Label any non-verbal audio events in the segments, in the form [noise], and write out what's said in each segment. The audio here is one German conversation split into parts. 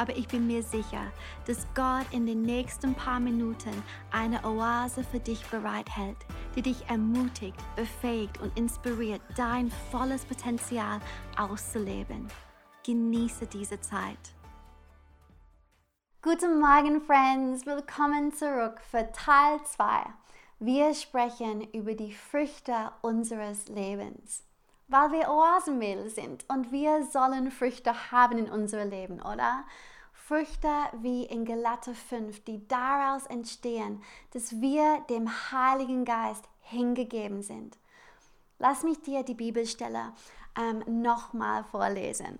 aber ich bin mir sicher, dass Gott in den nächsten paar Minuten eine Oase für dich bereithält, die dich ermutigt, befähigt und inspiriert, dein volles Potenzial auszuleben. Genieße diese Zeit. Guten Morgen, Friends! Willkommen zurück für Teil 2. Wir sprechen über die Früchte unseres Lebens weil wir Oasenmädel sind und wir sollen Früchte haben in unserem Leben, oder? Früchte wie in Galater 5, die daraus entstehen, dass wir dem Heiligen Geist hingegeben sind. Lass mich dir die Bibelstelle ähm, nochmal vorlesen.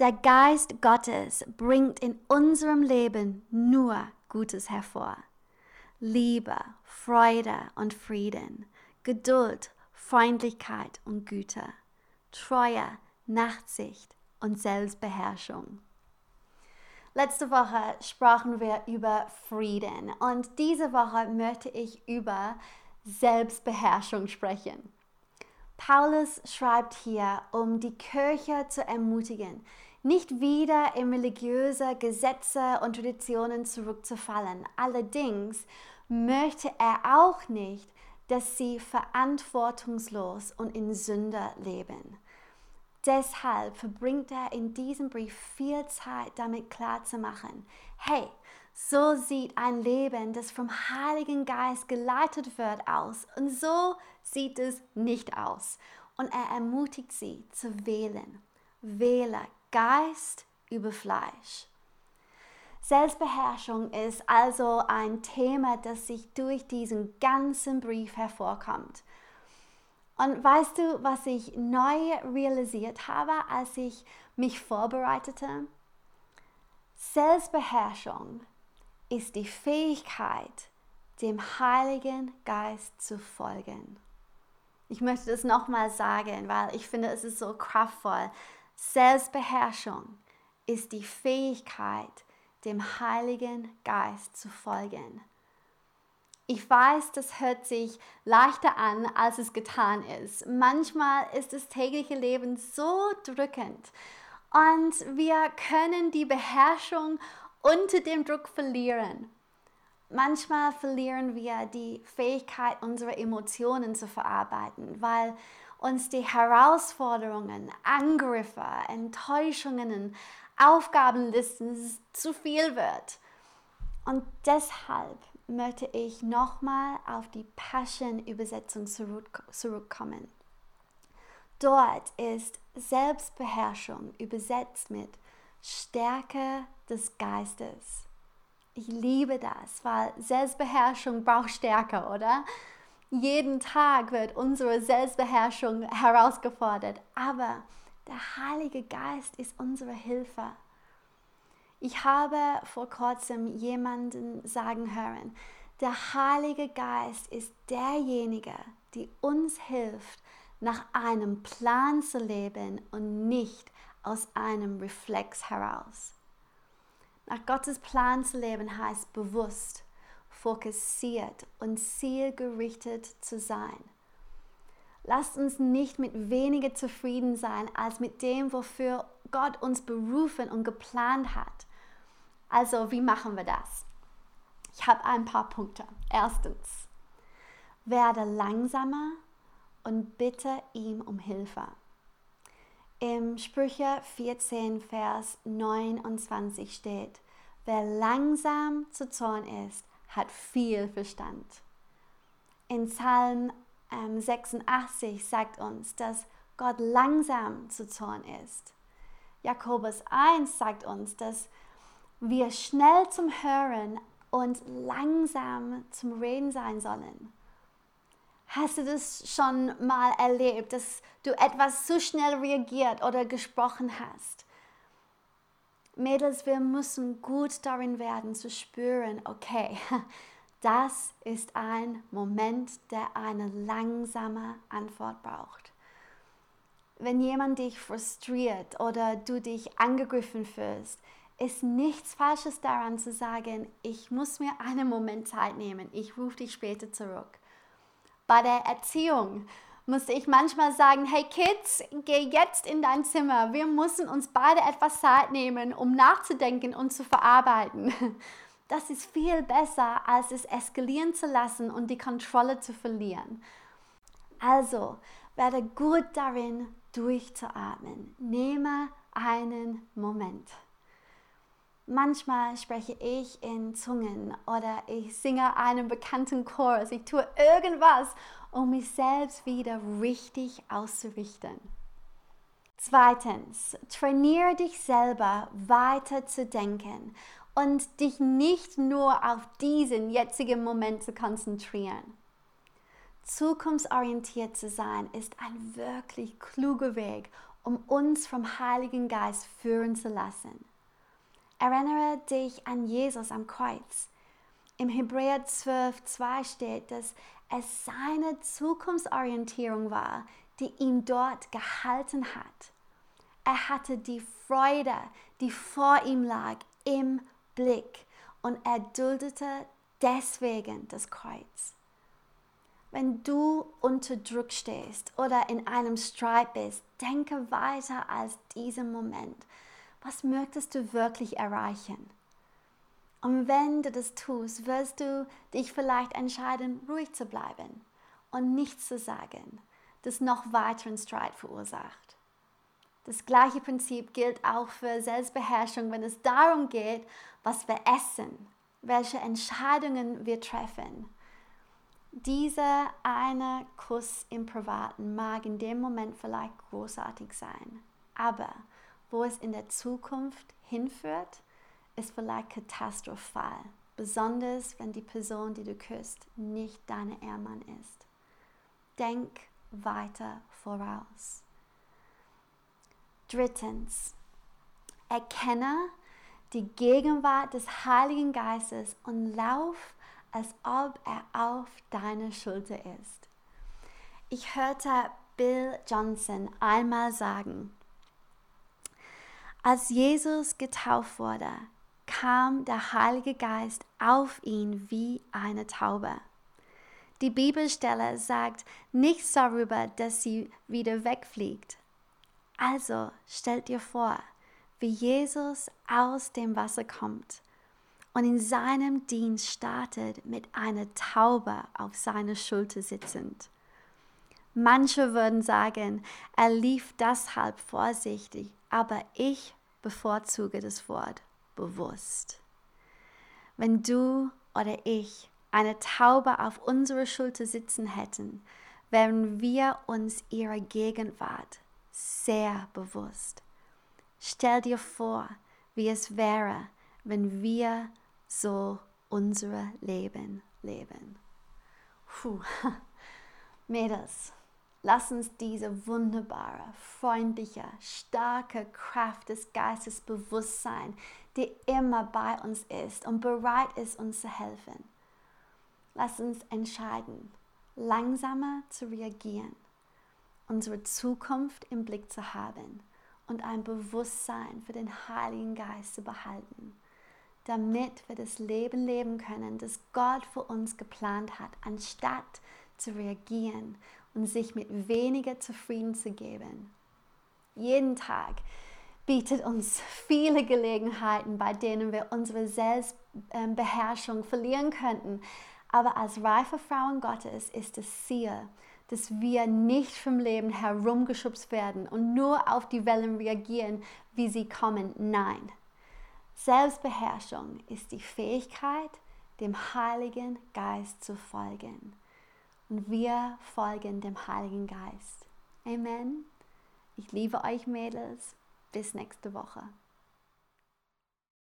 Der Geist Gottes bringt in unserem Leben nur Gutes hervor. Liebe, Freude und Frieden, Geduld, Freundlichkeit und Güte, Treue, Nachtsicht und Selbstbeherrschung. Letzte Woche sprachen wir über Frieden und diese Woche möchte ich über Selbstbeherrschung sprechen. Paulus schreibt hier, um die Kirche zu ermutigen, nicht wieder in religiöse Gesetze und Traditionen zurückzufallen. Allerdings möchte er auch nicht, dass sie verantwortungslos und in Sünde leben. Deshalb verbringt er in diesem Brief viel Zeit damit klarzumachen, hey, so sieht ein Leben, das vom Heiligen Geist geleitet wird, aus und so sieht es nicht aus. Und er ermutigt sie zu wählen. Wähle Geist über Fleisch. Selbstbeherrschung ist also ein Thema, das sich durch diesen ganzen Brief hervorkommt. Und weißt du, was ich neu realisiert habe, als ich mich vorbereitete? Selbstbeherrschung ist die Fähigkeit, dem Heiligen Geist zu folgen. Ich möchte das nochmal sagen, weil ich finde, es ist so kraftvoll. Selbstbeherrschung ist die Fähigkeit, dem Heiligen Geist zu folgen. Ich weiß, das hört sich leichter an, als es getan ist. Manchmal ist das tägliche Leben so drückend und wir können die Beherrschung unter dem Druck verlieren. Manchmal verlieren wir die Fähigkeit, unsere Emotionen zu verarbeiten, weil uns die Herausforderungen, Angriffe, Enttäuschungen, Aufgabenlisten zu viel wird. Und deshalb möchte ich nochmal auf die Passion-Übersetzung zurückkommen. Dort ist Selbstbeherrschung übersetzt mit Stärke des Geistes. Ich liebe das, weil Selbstbeherrschung braucht Stärke, oder? Jeden Tag wird unsere Selbstbeherrschung herausgefordert, aber der Heilige Geist ist unsere Hilfe. Ich habe vor kurzem jemanden sagen hören, der Heilige Geist ist derjenige, der uns hilft, nach einem Plan zu leben und nicht aus einem Reflex heraus. Nach Gottes Plan zu leben heißt bewusst, fokussiert und zielgerichtet zu sein. Lasst uns nicht mit weniger zufrieden sein als mit dem, wofür Gott uns berufen und geplant hat. Also, wie machen wir das? Ich habe ein paar Punkte. Erstens, werde langsamer und bitte ihm um Hilfe. Im Sprüche 14, Vers 29 steht, wer langsam zu Zorn ist, hat viel Verstand. In Psalm 86 ähm, sagt uns, dass Gott langsam zu Zorn ist. Jakobus 1 sagt uns, dass wir schnell zum Hören und langsam zum Reden sein sollen. Hast du das schon mal erlebt, dass du etwas zu schnell reagiert oder gesprochen hast? Mädels, wir müssen gut darin werden zu spüren, okay, [laughs] das ist ein Moment, der eine langsame Antwort braucht. wenn jemand dich frustriert oder du dich angegriffen fühlst, ist nichts Falsches daran zu sagen, ich muss mir einen Moment Zeit nehmen, ich rufe dich später zurück. Bei der Erziehung musste ich manchmal sagen, hey Kids, geh jetzt in dein Zimmer. Wir müssen uns beide etwas Zeit nehmen, um nachzudenken und zu verarbeiten. [laughs] Das ist viel besser, als es eskalieren zu lassen und die Kontrolle zu verlieren. Also, werde gut darin, durchzuatmen. Nehme einen Moment. Manchmal spreche ich in Zungen oder ich singe einen bekannten Chorus. Ich tue irgendwas, um mich selbst wieder richtig auszurichten. Zweitens, trainiere dich selber weiter zu denken und dich nicht nur auf diesen jetzigen Moment zu konzentrieren. Zukunftsorientiert zu sein ist ein wirklich kluger Weg, um uns vom Heiligen Geist führen zu lassen. Erinnere dich an Jesus am Kreuz. Im Hebräer 12, 2 steht, dass es seine Zukunftsorientierung war, die ihn dort gehalten hat. Er hatte die Freude, die vor ihm lag, im Blick und er duldete deswegen das Kreuz. Wenn du unter Druck stehst oder in einem Streit bist, denke weiter als diesen Moment. Was möchtest du wirklich erreichen? Und wenn du das tust, wirst du dich vielleicht entscheiden, ruhig zu bleiben und nichts zu sagen, das noch weiteren Streit verursacht. Das gleiche Prinzip gilt auch für Selbstbeherrschung, wenn es darum geht, was wir essen, welche Entscheidungen wir treffen. Dieser eine Kuss im Privaten mag in dem Moment vielleicht großartig sein, aber wo es in der Zukunft hinführt, ist vielleicht katastrophal, besonders wenn die Person, die du küsst, nicht deine Ehemann ist. Denk weiter voraus. Drittens, erkenne die Gegenwart des Heiligen Geistes und lauf, als ob er auf deiner Schulter ist. Ich hörte Bill Johnson einmal sagen, als Jesus getauft wurde, kam der Heilige Geist auf ihn wie eine Taube. Die Bibelstelle sagt nichts darüber, dass sie wieder wegfliegt. Also stellt dir vor, wie Jesus aus dem Wasser kommt und in seinem Dienst startet mit einer Taube auf seiner Schulter sitzend. Manche würden sagen, er lief deshalb vorsichtig, aber ich bevorzuge das Wort bewusst. Wenn du oder ich eine Taube auf unserer Schulter sitzen hätten, wären wir uns ihrer Gegenwart sehr bewusst. Stell dir vor, wie es wäre, wenn wir so unser Leben leben. Puh. [laughs] Mädels, Lass uns diese wunderbare, freundliche, starke Kraft des Geistes bewusst sein, die immer bei uns ist und bereit ist, uns zu helfen. Lass uns entscheiden, langsamer zu reagieren, unsere Zukunft im Blick zu haben und ein Bewusstsein für den Heiligen Geist zu behalten, damit wir das Leben leben können, das Gott für uns geplant hat, anstatt zu reagieren und sich mit weniger zufrieden zu geben. Jeden Tag bietet uns viele Gelegenheiten, bei denen wir unsere Selbstbeherrschung verlieren könnten. Aber als reife Frauen Gottes ist das Ziel, dass wir nicht vom Leben herumgeschubst werden und nur auf die Wellen reagieren, wie sie kommen. Nein. Selbstbeherrschung ist die Fähigkeit, dem Heiligen Geist zu folgen und wir folgen dem Heiligen Geist. Amen. Ich liebe euch Mädels. Bis nächste Woche.